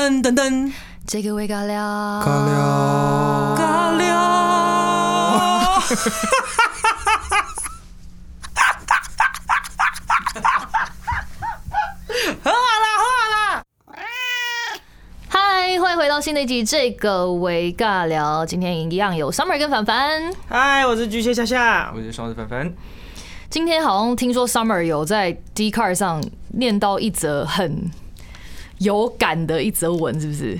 噔噔噔，这个味尬聊，尬聊，尬聊。喝啦喝啦！嗨，欢迎回到新的一集这个为尬聊。今天一样有 Summer 跟凡凡。嗨，我是巨蟹夏夏。我是双子凡凡。今天好像听说 Summer 有在 d c a r 上念到一则很有感的一则文，是不是？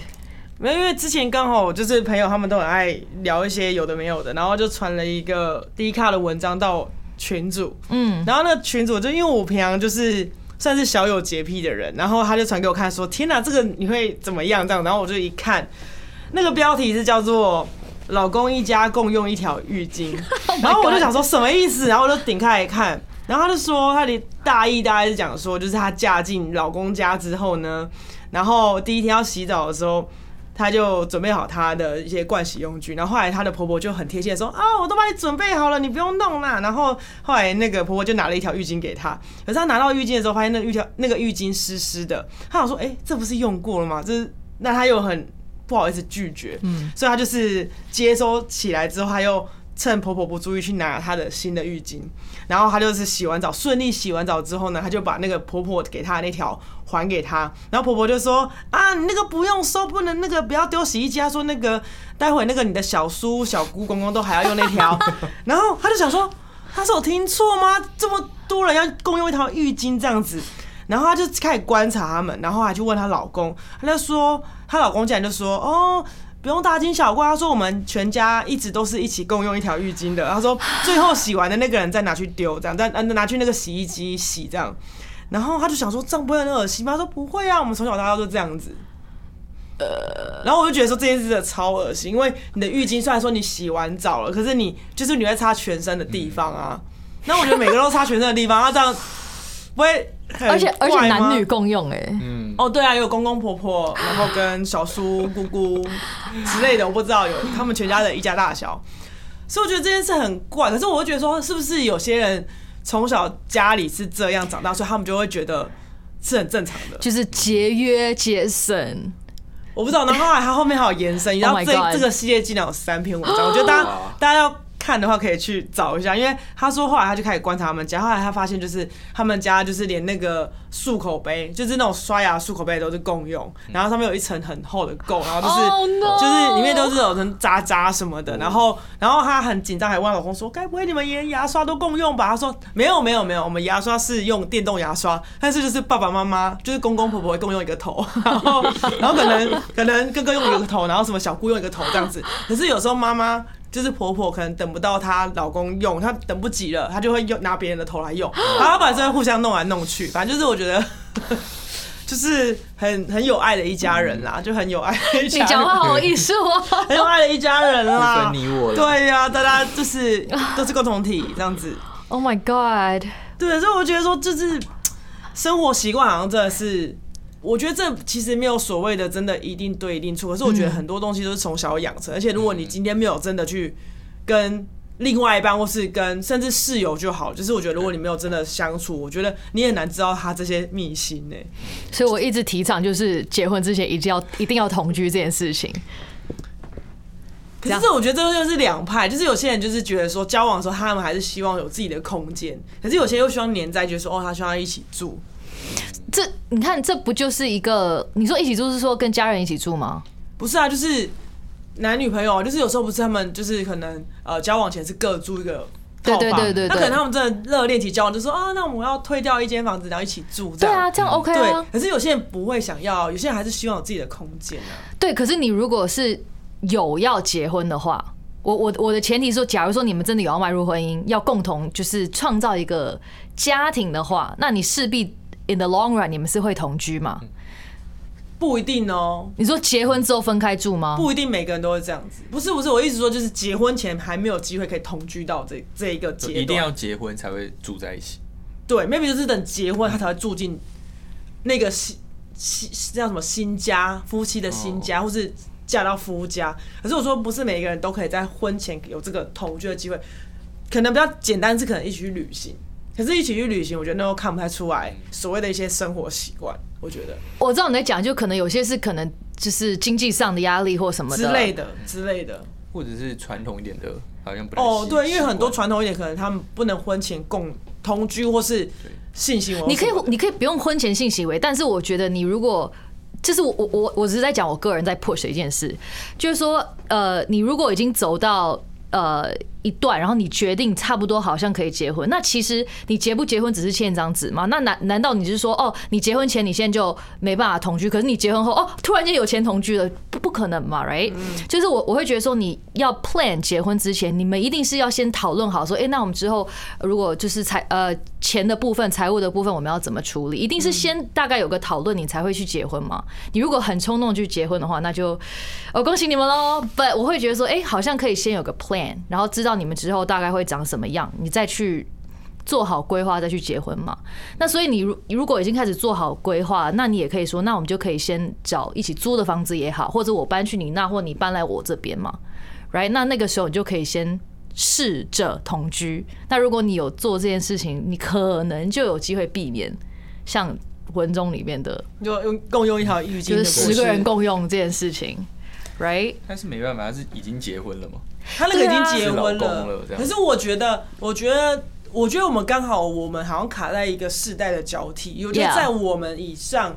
没有，因为之前刚好就是朋友他们都很爱聊一些有的没有的，然后就传了一个低卡的文章到群组，嗯，然后那群组就因为我平常就是算是小有洁癖的人，然后他就传给我看说：“天哪，这个你会怎么样？”这样，然后我就一看，那个标题是叫做“老公一家共用一条浴巾”，然后我就想说什么意思，然后我就点开来看，然后他就说他的大意大概是讲说，就是她嫁进老公家之后呢，然后第一天要洗澡的时候。她就准备好她的一些盥洗用具，然后后来她的婆婆就很贴心的说：“啊，我都帮你准备好了，你不用弄啦。”然后后来那个婆婆就拿了一条浴巾给她，可是她拿到浴巾的时候，发现那浴条那个浴巾湿湿的，她想说：“哎、这不是用过了吗？”这是那她又很不好意思拒绝，嗯，所以她就是接收起来之后，她又趁婆婆不注意去拿她的新的浴巾，然后她就是洗完澡，顺利洗完澡之后呢，她就把那个婆婆给她的那条还给她，然后婆婆就说啊，你那个不用收，不能那个不要丢洗衣机。她说那个待会那个你的小叔、小姑、公公都还要用那条，然后她就想说，她是有听错吗？这么多人要共用一条浴巾这样子。然后她就开始观察他们，然后还去问她老公，她就说，她老公竟然就说，哦，不用大惊小怪。他说我们全家一直都是一起共用一条浴巾的。他说最后洗完的那个人再拿去丢，这样再呃拿去那个洗衣机洗这样。然后他就想说这样不会很恶心吗？他说不会啊，我们从小到大都这样子。呃，然后我就觉得说这件事真的超恶心，因为你的浴巾虽然说你洗完澡了，可是你就是你会擦全身的地方啊。那我觉得每个都擦全身的地方，他这样不会很而且而且男女共用、哎，嗯，哦，对啊，有公公婆婆，然后跟小叔、姑姑之类的，我不知道有他们全家的一家大小，所以我觉得这件事很怪。可是我会觉得说，是不是有些人从小家里是这样长大，所以他们就会觉得是很正常的？就是节约节省。我不知道。然后后来他后面还有延伸，你知道 Oh 这这个系列竟然有三篇文章，我觉得大家大家要。看的话可以去找一下，因为他说后来他就开始观察他们家，后来他发现就是他们家就是连那个漱口杯，就是那种刷牙漱口杯都是共用，然后上面有一层很厚的垢，然后就是 Oh no 就是里面都是有层渣渣什么的，然后然后他很紧张，还问老公说：“该不会你们连牙刷都共用吧？”他说：“没有没有没有，我们牙刷是用电动牙刷，但是就是爸爸妈妈就是公公婆婆会共用一个头，然后然后可能可能哥哥用一个头，然后什么小姑用一个头这样子。可是有时候妈妈。”就是婆婆可能等不到她老公用，她等不及了，她就会用拿别人的头来用，然后反正会互相弄来弄去，反正就是我觉得 就是很很有爱的一家人啦，就很有爱的一家人。你讲话好有艺术哦。很有爱的一家人不啦，分你我了。对呀、大家就是 都是共同体这样子。Oh my god！对，所以我觉得说，就是生活习惯好像真的是，我觉得这其实没有所谓的真的一定对一定错，可是我觉得很多东西都是从小养成，而且如果你今天没有真的去跟另外一半，或是跟甚至室友就好，就是我觉得如果你没有真的相处，我觉得你也难知道他这些秘辛呢、所以我一直提倡，就是结婚之前一定要一定要同居这件事情。可是我觉得这就是两派，就是有些人就是觉得说交往的时候他们还是希望有自己的空间，可是有些又希望黏在，觉得说哦他希望一起住，这你看，这不就是一个你说一起住是说跟家人一起住吗？不是啊，就是男女朋友啊，就是有时候不是他们就是可能呃交往前是各住一个套对房，对对对对那可能他们真的热恋期交往就说啊，那我们要退掉一间房子，然后一起住这样。对啊，这样 OK 对啊。可是有些人不会想要，有些人还是希望有自己的空间啊。对，可是你如果是有要结婚的话，我我我的前提是说，假如说你们真的有要迈入婚姻，要共同就是创造一个家庭的话，那你势必 in the long run 你们是会同居吗？不一定哦，你说结婚之后分开住吗？不一定每个人都会这样子。不是不是，我一直说就是结婚前还没有机会可以同居到这这一个阶段，一定要结婚才会住在一起。对，maybe 就是等结婚他才会住进那个新新叫什么新家，夫妻的新家，或是嫁到夫家。可是我说不是每一个人都可以在婚前有这个同居的机会，可能比较简单是可能一起去旅行。可是，一起去旅行，我觉得那都看不太出来所谓的一些生活习惯。我觉得，我知道你在讲，就可能有些是可能就是经济上的压力或什么之类的之类的。或者是传统一点的，好像不太哦，习对，因为很多传统一点，可能他们不能婚前共同居或是性行为。你可以，你可以不用婚前性行为，但是我觉得你如果，就是我我我我只是在讲我个人在 push 的一件事，就是说，呃，你如果已经走到呃一段，然后你决定差不多好像可以结婚，那其实你结不结婚只是签一张纸嘛？那难难道你是说，哦，你结婚前你现在就没办法同居，可是你结婚后，哦，突然间有钱同居了，不不可能嘛，right？、就是我我会觉得说，你要 plan 结婚之前，你们一定是要先讨论好说，哎、那我们之后呃如果就是财呃钱的部分、财务的部分，我们要怎么处理？一定是先大概有个讨论，你才会去结婚嘛。你如果很冲动去结婚的话，那就哦恭喜你们喽。But 我会觉得说，哎、好像可以先有个 plan，然后知道你们之后大概会长什么样，你再去。做好规划再去结婚嘛？那所以你如如果已经开始做好规划，那你也可以说，那我们就可以先找一起租的房子也好，或者我搬去你那，或你搬来我这边嘛，right？那那个时候你就可以先试着同居。那如果你有做这件事情，你可能就有机会避免像文中里面的，就用共用一条浴巾就是十个人，共用这件事情，right？但是没办法，他是已经结婚了嘛？他那个已经结婚了可是我觉得，我觉得。我觉得我们刚好，我们好像卡在一个世代的交替。我觉得在我们以上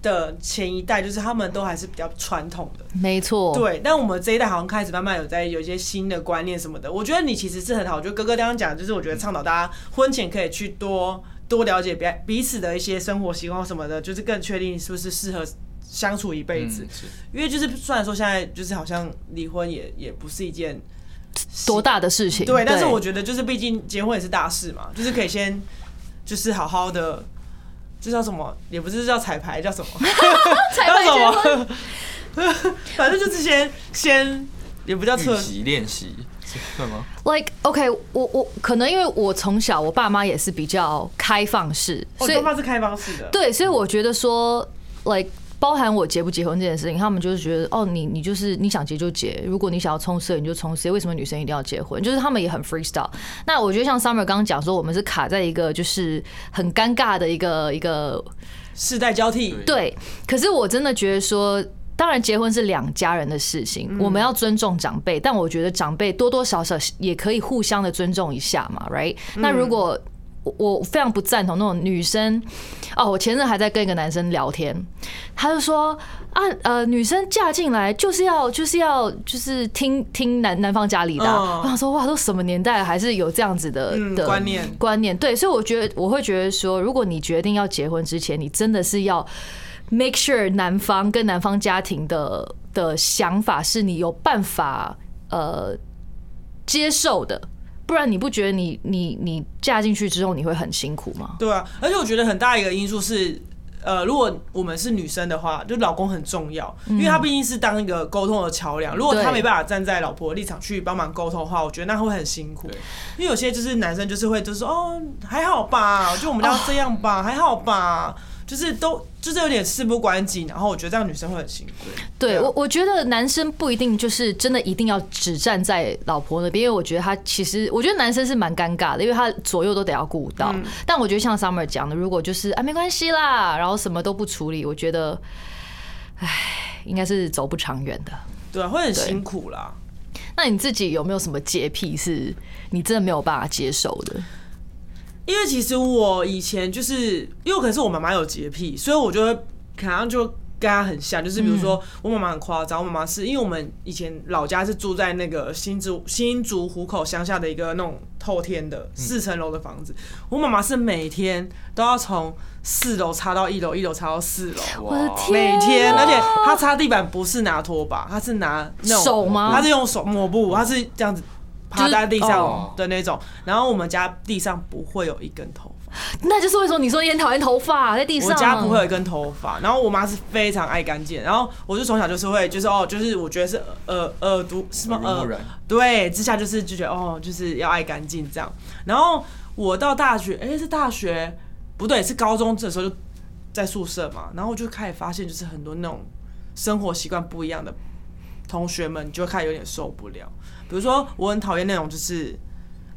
的前一代，就是他们都还是比较传统的，没错，对，但我们这一代好像开始慢慢有在有一些新的观念什么的。我觉得你其实是很好，我觉得哥哥刚刚讲，就是我觉得倡导大家婚前可以去多多了解彼彼此的一些生活习惯什么的，就是更确定是不是适合相处一辈子。嗯因为就是虽然说现在就是好像离婚也也不是一件多大的事情？对，但是我觉得就是毕竟结婚也是大事嘛，就是可以先就是好好的。这叫什么？也不是叫彩排，叫什么？才叫会结婚。什么？反正就是先先，也不叫测预习练习是算吗？Like OK，我我可能因为我从小我爸妈也是比较开放式，哦，所以爸妈是开放式的。对，所以我觉得说，like 包含我结不结婚这件事情，他们就是觉得哦，你你就是你想结就结，如果你想要冲事业你就冲事业，为什么女生一定要结婚？就是他们也很 freestyle。那我觉得像 Summer 刚刚讲说，我们是卡在一个就是很尴尬的一个一个世代交替，对，可是我真的觉得说。当然，结婚是两家人的事情，我们要尊重长辈，但我觉得长辈多多少少也可以互相的尊重一下嘛，right？那如果我我非常不赞同那种女生哦，我前阵还在跟一个男生聊天，他就说啊呃，女生嫁进来就是要就是要就是听听男男方家里的我想说哇，都什么年代了还是有这样子的嗯的观念观念，对，所以我觉得我会觉得说，如果你决定要结婚之前，你真的是要 make sure 男方跟男方家庭的的想法是你有办法呃接受的，不然你不觉得你你你嫁进去之后你会很辛苦吗？对啊，而且我觉得很大一个因素是，呃，如果我们是女生的话，就老公很重要，因为他毕竟是当一个沟通的桥梁。如果他没办法站在老婆的立场去帮忙沟通的话，我觉得那会很辛苦。因为有些就是男生就是会就是说哦还好吧，就我们要这样吧，还好吧，就是都就是有点事不关己，然后我觉得这样女生会很辛苦。对啊我，我觉得男生不一定就是真的一定要只站在老婆那边，因为我觉得他其实，我觉得男生是蛮尴尬的，因为他左右都得要顾到。嗯但我觉得像 Summer 讲的，如果就是啊没关系啦，然后什么都不处理，我觉得，唉，应该是走不长远的。对啊，会很辛苦啦。那你自己有没有什么洁癖是你真的没有办法接受的？因为其实我以前就是因为可能是我妈妈有洁癖，所以我就会可能就跟她很像，就是比如说我妈妈很夸张，我妈妈是因为我们以前老家是住在那个新竹新竹湖口乡下的一个那种透天的四层楼的房子，我妈妈是每天都要从四楼擦到一楼，一楼擦到四楼。我的天每天，啊而且她擦地板不是拿拖把，她是拿那种手吗？她是用手抹布，她是这样子趴在地上哦的那种。然后我们家地上不会有一根头发。那就是为什么你说你很讨厌头发在地上？我家不会有一根头发，然后我妈是非常爱干净，然后我就从小就是会，就是哦，就是我觉得是呃耳毒是吗？耳耳濡目染对，之下就是就觉得哦，就是要爱干净这样。然后我到大学，哎、是大学不对，是高中这时候就在宿舍嘛，然后我就开始发现，就是很多那种生活习惯不一样的同学们，你就会开始有点受不了。比如说，我很讨厌那种就是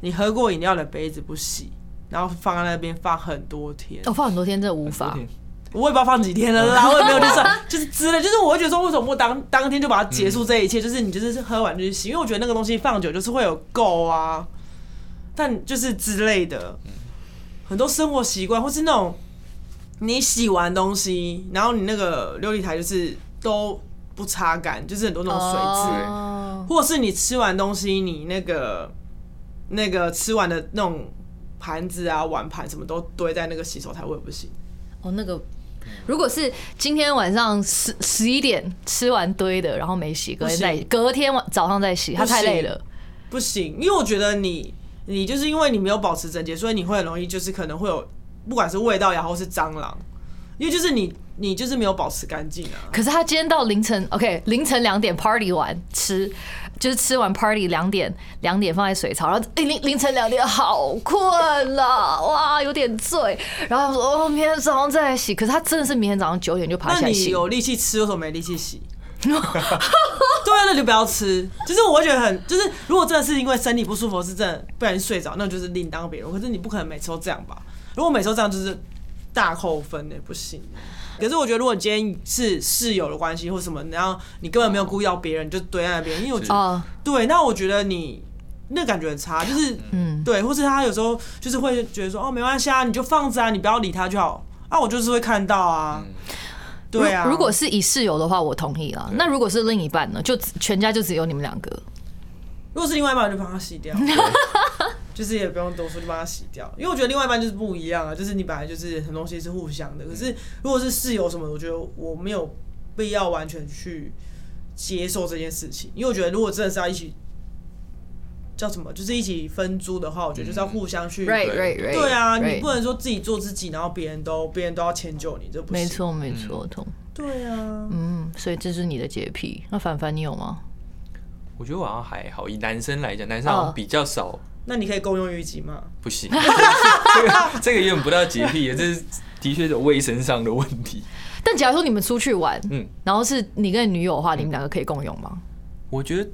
你喝过饮料的杯子不洗，然后放在那边放很多天。我放很多天真的无法。我也不知道放几天了啦，我也没有就是，就是之类，就是我会觉得说，为什么不当当天就把它结束这一切？就是你就是喝完就去洗，因为我觉得那个东西放久就是会有垢啊，但就是之类的，很多生活习惯或是那种你洗完东西，然后你那个琉璃台就是都不擦干，就是很多那种水渍。哦或者是你吃完东西，你那个那个吃完的那种盘子啊、碗盘什么都堆在那个洗手台，我也不行。哦，那个如果是今天晚上十十一点吃完堆的，然后没洗，隔天再隔天晚早上再洗，他太累了。不行，因为我觉得你你就是因为你没有保持整洁，所以你会很容易就是可能会有不管是味道也好，或是蟑螂，因为就是你你就是没有保持干净啊。可是他今天到凌晨，OK，凌晨两点 party 完吃，就是吃完 party 两点两点放在水槽，然后凌凌晨两点好困了，哇，有点醉，然后他说哦，明天早上再来洗。可是他真的是明天早上九点就爬起来洗。有力气吃，为什么没力气洗？对啊，那就不要吃。就是我会觉得很，就是如果真的是因为身体不舒服，是真的不小心睡着，那就是另当别论。可是你不可能每次都这样吧？如果每次都这样，就是大扣分呢，不行。可是我觉得，如果你今天是室友的关系或什么，然后你根本没有故意要别人，你就堆在那边，因为我觉得哦，对，那我觉得你那感觉很差，就是嗯，对，或是他有时候就是会觉得说，哦，没关系啊，你就放着啊，你不要理他就好。啊，我就是会看到啊，对啊。如如果是以室友的话，我同意了。那如果是另一半呢？就全家就只有你们两个。如果是另外一半，我就帮他洗掉，就是也不用多说，就把它洗掉。因为我觉得另外一半就是不一样啊，就是你本来就是很多东西是互相的。可是如果是室友什么的，我觉得我没有必要完全去接受这件事情，因为我觉得如果真的是要一起叫什么，就是一起分租的话，我觉得就是要互相去。Right, right, right。对啊，你不能说自己做自己，然后别人都别人都要迁就你，这不行。没。错，没错，同。对啊，嗯，所以这是你的洁癖。那凡凡，你有吗？我觉得我好像还好，以男生来讲，男生好像比较少，那你可以共用浴巾吗？不行，这个这个有点不到洁癖，这是的确有卫生上的问题。但假如说你们出去玩，嗯，然后是你跟你女友的话，你们两个可以共用吗？我觉得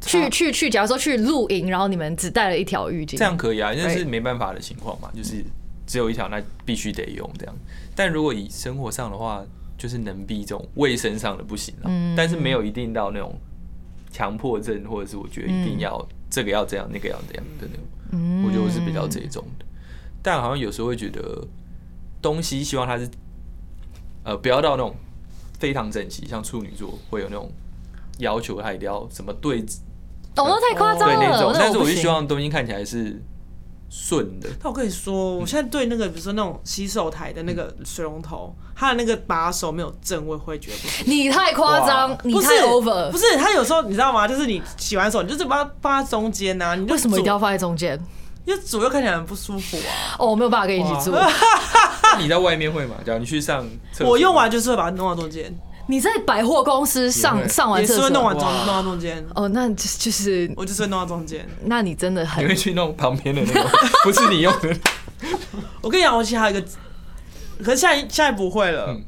去去去，假如说去露营，然后你们只带了一条浴巾，这样可以啊，因为是没办法的情况嘛，就是只有一条，那必须得用这样。但如果以生活上的话，就是能避这种卫生上的不行了，嗯但是没有一定到那种强迫症，或者是我觉得一定要这个要这样，那个要这样的那种。嗯我觉得我是比较这种。的，但好像有时候会觉得东西希望它是呃不要到那种非常整齐，像处女座会有那种要求，它一定要什么对哦，那太夸张了，对那种，但是我就希望东西看起来是顺的。但我跟你说，我现在对那个比如说那种洗手台的那个水龙头，它的那个把手没有正，我也会觉得不行。你太夸张，你太不是 over，不是它有时候你知道吗？就是你洗完手，你就是把它放在中间呐、啊，你就为什么一定要放在中间？因为左右看起来很不舒服啊。哦，我没有办法跟你一起住。那你在外面会吗？假如你去上厕所，我用完就是会把它弄到中间，你在百货公司也上上完厕所，弄完中弄到中间，哦，那就就是，我就是会弄到中间。那你真的很你会去弄旁边的那个，不是你用的。我跟你讲，我其实还有一个，可是现在现在不会了，嗯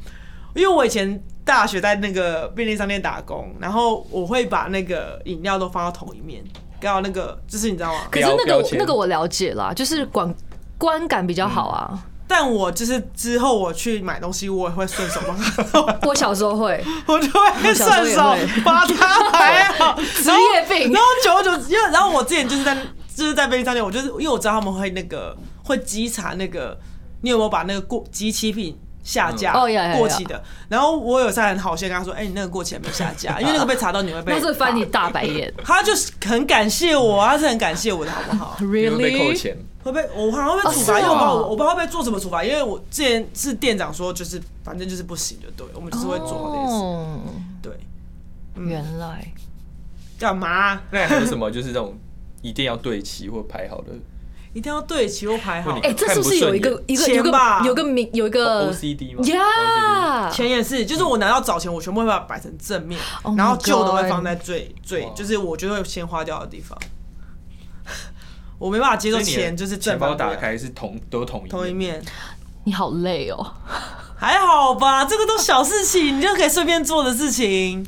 因为我以前大学在那个便利商店打工，然后我会把那个饮料都放到同一面，刚好那个就是你知道吗？可是那个标标签那个我了解啦，就是观观感比较好啊。但我就是之后我去买东西，我也会顺手帮他，我小时候会。我就会顺手也会。帮他买好。职业病。然，后久久，因为然后我之前就是在就是在便利商店，我就是因为我知道他们会那个会稽查那个你有没有把那个过机器品下架、嗯哦呀呀呀过期的。然后我有在很好心跟他说，哎、你那个过期还没有下架，因为那个被查到你会被 那是翻你。大白眼。他就是很感谢我，他是很感谢我的好不好？你会被扣 Really？钱。会被我好像会被处罚，哦是哦因为我不知道我我不知道会被做什么处罚，因为我之前是店长说，就是反正就是不行就对，我们就是会做好这件事。哦，对，原来干嘛？那还有什么就是这种一定要对齐或排好的一定要对齐或排好哎，这是不是有一个一个有个吧有个名有一个 OCD 吗？呀？钱也是，就是我拿到找钱，我全部会把它摆成正面 Oh 然后旧的会放在最最，就是我觉得会先花掉的地方。我没办法接受钱就是正钱包打开是同都同一同一面，你好累哦。还好吧？这个都小事情，你就可以顺便做的事情，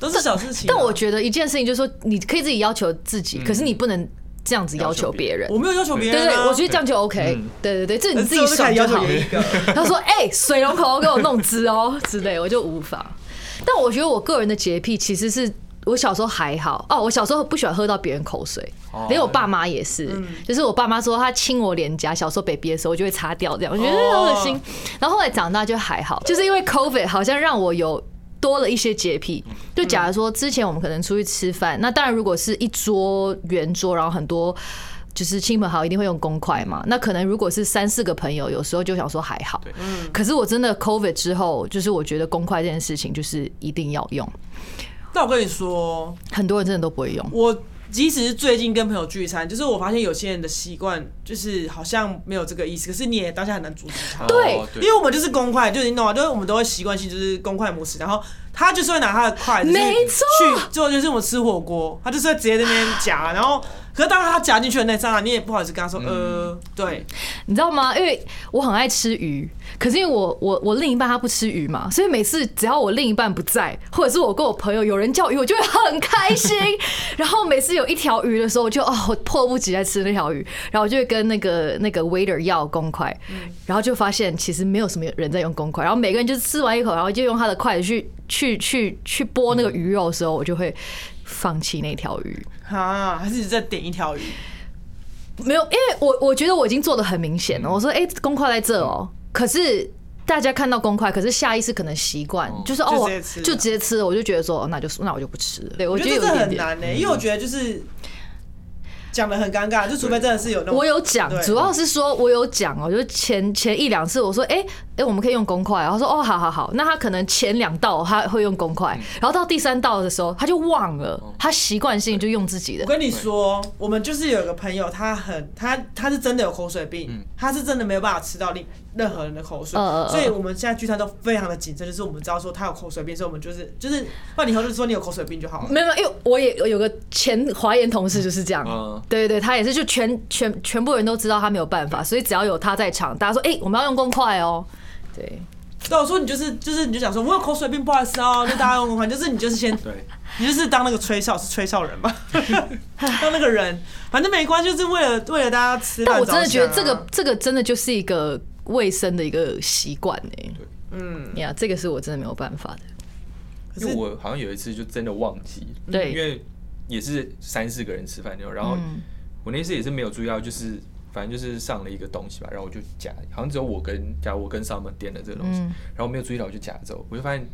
都是小事情啊。但我觉得一件事情就是说，你可以自己要求自己，可是你不能这样子要求别人。我没有要求别人、啊，对，我觉得这样就 OK 嗯。对对对，这你呃自己爽就好。他说：“哎、水龙头给我弄湿哦之类，我就无法。但我觉得我个人的洁癖其实是我小时候还好哦，我小时候不喜欢喝到别人口水，哦连我爸妈也是，就是我爸妈说他亲我脸颊，小时候 baby 的时候，我就会擦掉这样，我觉得恶心。然后后来长大就还好，就是因为 COVID 好像让我有。多了一些洁癖，就假如说之前我们可能出去吃饭，那当然如果是一桌圆桌，然后很多就是亲朋好友一定会用公筷嘛。那可能如果是三四个朋友，有时候就想说还好对。可是我真的 COVID 之后，就是我觉得公筷这件事情就是一定要用，那我跟你说，很多人真的都不会用。我即使是最近跟朋友聚餐，就是我发现有些人的习惯就是好像没有这个意思，可是你也当下很难阻止他。对哦因为我们就是公筷，就是你懂吗？就是我们都会习惯性就是公筷模式，然后他就是会拿他的筷子去没错去做，就是我们吃火锅，他就是会直接在那边夹，然后可是当他夹进去的那刹那，你也不好意思跟他说，呃，对，你知道吗？因为我很爱吃鱼，可是因为我我我另一半他不吃鱼嘛，所以每次只要我另一半不在，或者是我跟我朋友有人叫鱼，我就会很开心。然后每次有一条鱼的时候，我就哦，我迫不及待吃那条鱼，然后我就会跟那个那个 waiter 要公筷，然后就发现其实没有什么人在用公筷，然后每个人就吃完一口，然后就用他的筷子去去去去剥那个鱼肉的时候，我就会放弃那条鱼。啊，还是你再点一条鱼，没有，因为我我觉得我已经做的很明显了。我说，哎、公筷在这哦、可是大家看到公筷，可是下意识可能习惯，就是哦，就直接吃我就觉得说，哦那就那我就不吃了。对我我觉得这。很难呢、因为我觉得就是讲的很尴尬，就除非真的是有那种我有讲，主要是说我有讲哦，就是前前一两次我说，哎、哎、我们可以用公筷，然后说哦，好好好，那他可能前两道他会用公筷，然后到第三道的时候他就忘了，他习惯性就用自己的。我。跟你说，我们就是有一个朋友，他很他他是真的有口水病，他是真的没有办法吃到另任何人的口水，所以我们现在聚餐都非常的谨慎，就是我们知道说他有口水病，所以我们就是就是，那你以后就说你有口水病就好了。没有，没有因为我也有个前华研同事就是这样，嗯对对对，他也是就全全全部人都知道他没有办法，所以只要有他在场，大家说哎、我们要用公筷哦，对，对，我说你就是就是你就想说我有口水病，不好意思哦，就大家用公筷，就是你就是先 对，你就是当那个吹哨是吹哨人吧，当那个人，反正没关系，就是为了为了大家吃饭、但我真的觉得这个这个真的就是一个卫生的一个习惯呢，嗯，呀，这个是我真的没有办法的，可是因为我好像有一次就真的忘记，对。因为也是三四个人吃饭那种，然后嗯。我那次也是没有注意到，就是反正就是上了一个东西吧，然后我就夹，好像只有我跟假如我跟 Summer 点了这个东西，嗯。然后没有注意到我就夹走，我就发现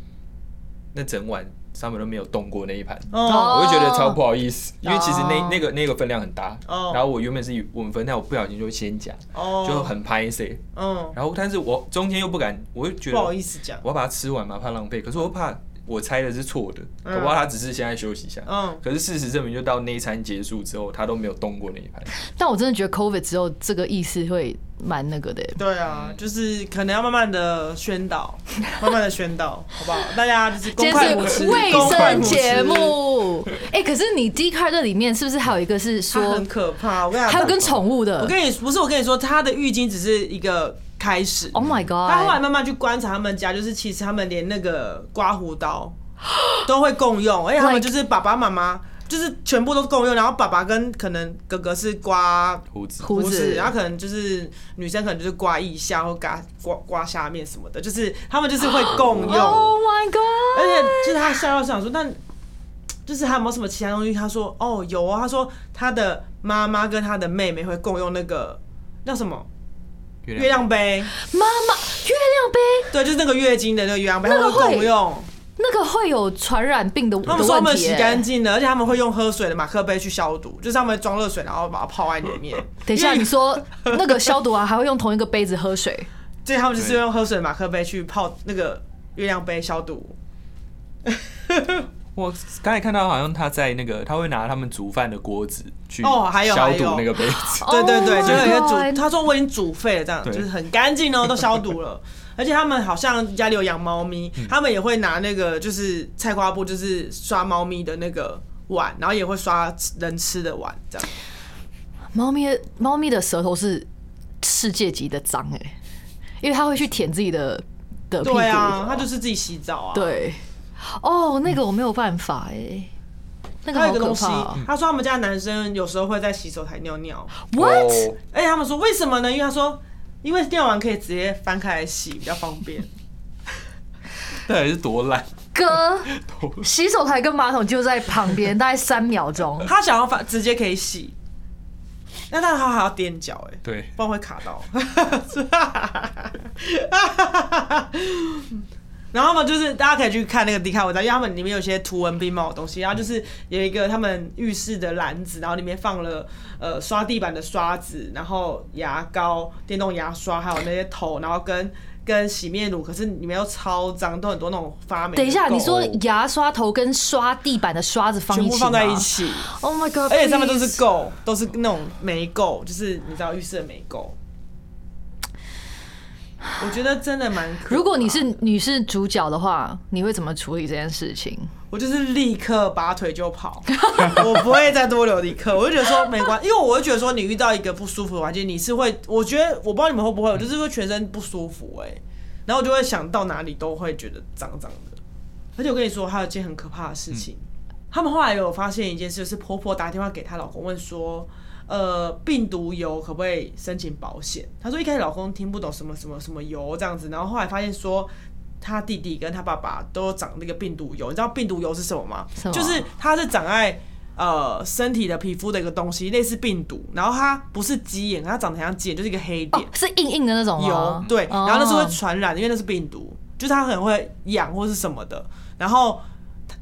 那整碗 Summer 都没有动过那一盘。哦，我就觉得超不好意思，因为其实那哦那个那个分量很大，哦。然后我原本是以我们分量，我不小心就先夹，哦，就很拍 C，嗯，然后但是我中间又不敢，我就觉不好得意思讲，我要把它吃完嘛，怕浪费，可是我又怕我猜的是错的，搞不好他只是现在休息一下，嗯，可是事实证明，就到那一餐结束之后，他都没有动过那一盘。但我真的觉得 COVID 之后这个意识会蛮那个的，对啊，就是可能要慢慢的宣导，慢慢的宣导，好不好？大家就是公今天筷母吃，是卫生节，目，哎、可是你 D card 这里面是不是还有一个是说它很可怕。我跟你讲，还有跟宠物的我的跟你不是我跟你说，他的浴巾只是一个开始。？Oh my god！他后来慢慢去观察他们家，就是其实他们连那个刮胡刀 都会共用，而且他们就是爸爸妈妈就是全部都共用，然后爸爸跟可能哥哥是刮胡子，胡子然后可能就是女生可能就是刮腋下或刮刮刮下面什么的，就是他们就是会共用，Oh my god！而且就是他笑到想说，但 就是还有没有什么其他东西？他说哦有啊，他说他的妈妈跟他的妹妹会共用那个叫什么月月亮杯，妈妈，月亮杯对，就是那个月经的那个月亮杯，那个共用。那个会有传染病的的他们说他问题耶。们洗干净的，而且他们会用喝水的马克杯去消毒，就是他们装热水，然后把它泡在里面。等一下，你说那个消毒啊，还会用同一个杯子喝水？对，他们就是用喝水的马克杯去泡那个月亮杯消毒。我刚才看到好像他在那个，他会拿他们煮饭的锅子去哦还有消毒那个杯子。对对对，Oh 就有一个煮，他说我已经煮沸了，这样就是很干净哦，都消毒了。而且他们好像家里有养猫咪，他们也会拿那个就是菜瓜布，就是刷猫咪的那个碗，然后也会刷人吃的碗，这样。猫咪的猫咪的舌头是世界级的脏哎，因为它会去舔自己的的屁股。对啊，它就是自己洗澡啊。，对。哦，那个我没有办法哎。那个好还有一个东西可怕哦。，他说他们家男生有时候会在洗手台尿尿，What？哦而且他们说为什么呢？因为他说，因为尿完可以直接翻开来洗，比较方便。到底是多烂？哥，洗手台跟马桶就在旁边，大概三秒钟。他想要翻直接可以洗，那但他还要踮脚，哎，对，不然会卡到。然后嘛，就是大家可以去看那个迪卡文章，因为他们里面有些图文并茂的东西。然后就是有一个他们浴室的篮子，然后里面放了呃刷地板的刷子，然后牙膏、电动牙刷，还有那些头，然后跟跟洗面乳，可是里面又超脏，都很多那种发霉。等一下，你说牙刷头跟刷地板的刷子放一起全部放在一起，？Oh my god！而且上面都是垢，都是那种霉垢，就是你知道浴室的霉垢。我觉得真的蛮可。如果你是你是主角的话，你会怎么处理这件事情？我就是立刻拔腿就跑，我不会再多留一刻。我就觉得说没关因为我会觉得说你遇到一个不舒服的环境，你是会，我觉得我不知道你们会不会，我就是会全身不舒服哎、然后我就会想到哪里都会觉得脏脏的。而且我跟你说，还有一件很可怕的事情，他们后来有发现一件事，就是婆婆打电话给她老公问说。呃，病毒油可不可以申请保险？她说一开始老公听不懂什么什么什么油这样子，然后后来发现说他弟弟跟他爸爸都长那个病毒疣，你知道病毒疣是什么吗？就是它是长在呃身体的皮肤的一个东西，类似病毒，然后它不是鸡眼，它长得很像鸡眼，就是一个黑点哦，是硬硬的那种油？，对，哦然后那是会传染的，因为那是病毒，就是它可能会痒或是什么的，然后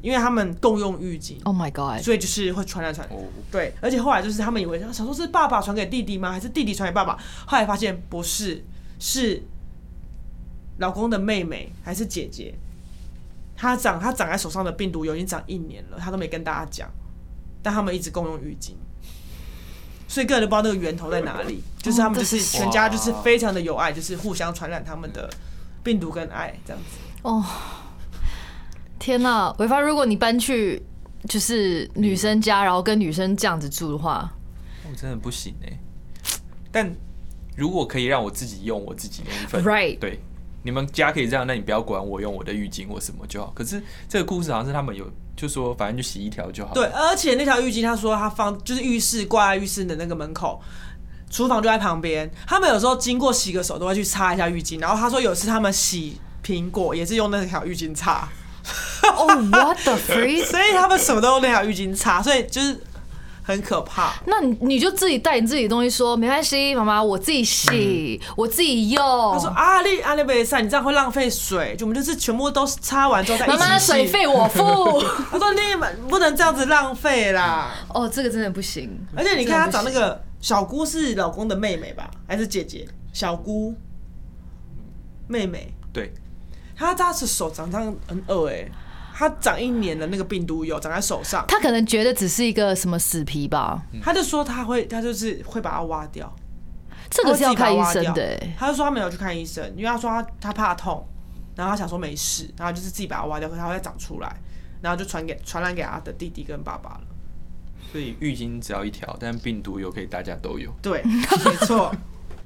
因为他们共用浴巾，Oh my god！所以就是会传染传染。哦，对，而且后来就是他们以为想说是爸爸传给弟弟吗？还是弟弟传给爸爸？后来发现不是，是老公的妹妹还是姐姐。她长她长在手上的病毒有已经长一年了，她都没跟大家讲，但他们一直共用浴巾，所以个人就不知道那个源头在哪里。就是他们就是全家就是非常的有爱，就是互相传染他们的病毒跟爱这样子。哦，天哪，伟发，如果你搬去就是女生家，然后跟女生这样子住的话，我真的不行哎。但如果可以让我自己用我自己的一份 Right 对，你们家可以这样，那你不要管我用我的浴巾或什么就好。可是这个故事好像是他们有就说，反正就洗一条就好。对，，而且那条浴巾，他说他放就是浴室挂在浴室的那个门口，厨房就在旁边。他们有时候经过洗个手都会去擦一下浴巾。然后他说有次他们洗苹果也是用那条浴巾擦，哦、what the freak？所以他们什么都用那条浴巾擦，所以就是很可怕。那你你就自己带你自己的东西说，没关系，妈妈，我自己洗，我自己用。他说啊，你阿那贝赛，你这样会浪费水，就我们就是全部都擦完之后再一起妈妈，水。费我付。他说你们不能这样子浪费啦。哦，这个真的不行。而且你看他找那个小姑是老公的妹妹吧，还是姐姐？小姑，妹妹。对，她她的手长这样很恶哎、他长一年的那个病毒有长在手上，他可能觉得只是一个什么死皮吧，他就说他会，他就是会把它挖掉。这个是要看医生的、欸。她就说他没有去看医生，因为他说他他怕痛，然后他想说没事，然后就是自己把它挖掉，可是它会长出来，然后就传给传染给他的弟弟跟爸爸了。所以浴巾只要一条，但病毒有可以大家都有。对，没错。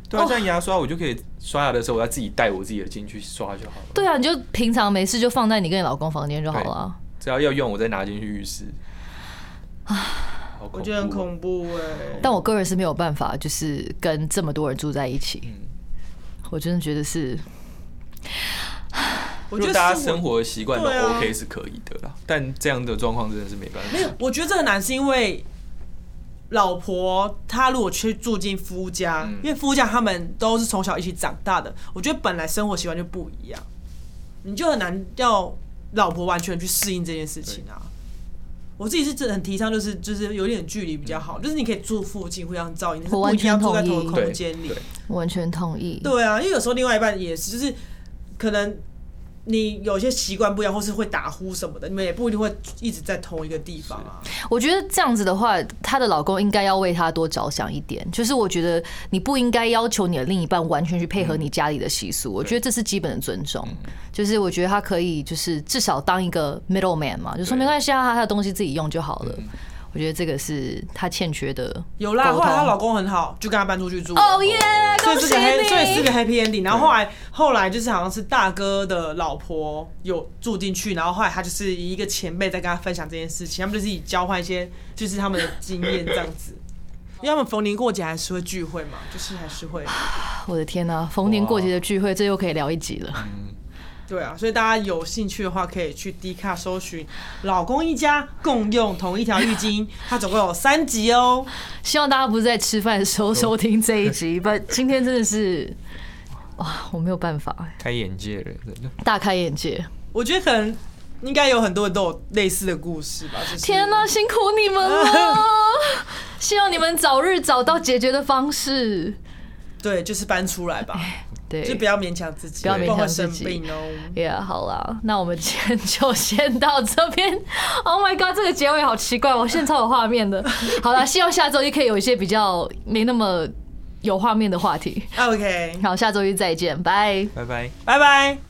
对啊，像牙刷，我就可以刷牙的时候，我要自己带我自己的进去刷就好了。对啊，你就平常没事就放在你跟你老公房间就好了啊。只要要用，我再拿进去浴室。啊我觉得很恐怖哎、但我个人是没有办法，就是跟这么多人住在一起。嗯我真的觉得是，我觉得大家生活习惯都 OK 是可以的啦，但这样的状况真的是没办法。没有，我觉得这很难，是因为老婆她如果去住进夫家，嗯因为夫家他们都是从小一起长大的，我觉得本来生活习惯就不一样，你就很难要老婆完全去适应这件事情啊。我自己是真的很提倡，就是就是有点距离比较好，就是你可以住附近互相照应，但是不一定要住在同一个空间里。完全同意。对啊，因为有时候另外一半也是，就是可能你有些习惯不一样，或是会打呼什么的，你们也不一定会一直在同一个地方啊。我觉得这样子的话，她的老公应该要为她多着想一点。就是我觉得你不应该要求你的另一半完全去配合你家里的习俗，我觉得这是基本的尊重。就是我觉得他可以，就是至少当一个 middle man 嘛，就说没关系啊，他的东西自己用就好了。我我觉得这个是她欠缺的。有啦，沟后来她老公很好，就跟她搬出去住。哦耶，恭喜所以是个 happy，所以是个你！happy ending。然后后来后来就是好像是大哥的老婆有住进去，然后后来他就是以一个前辈在跟他分享这件事情，他们就是以交换一些就是他们的经验这样子。因为他们逢年过节还是会聚会嘛，就是还是会，我的天呐、逢年过节的聚会，这又可以聊一集了。对啊，所以大家有兴趣的话，可以去 D 卡搜寻“老公一家共用同一条浴巾”，它总共有三集哦。希望大家不是在吃饭的时候 收听这一集，不，今天真的是，哇，我没有办法，开眼界了，真的。大开眼界。我觉得可能应该有很多人都有类似的故事吧。就是、天呐、辛苦你们了！希望你们早日找到解决的方式。对，就是搬出来吧，对，就不要勉强自己，不要勉强自己生病哦。Yeah，好啦，那我们今天就先到这边。Oh my god，这个结尾好奇怪，我现在超有画面的。好啦，希望下周一可以有一些比较没那么有画面的话题。OK，好，下周一再见，拜。拜拜。拜拜。